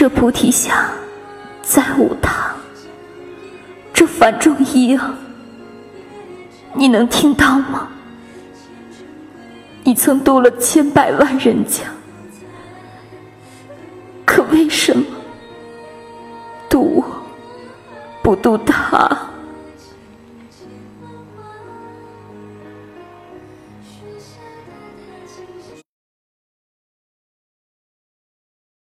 这菩提下，再无他。这梵众一啊，你能听到吗？你曾渡了千百万人家，可为什么渡我，不渡他？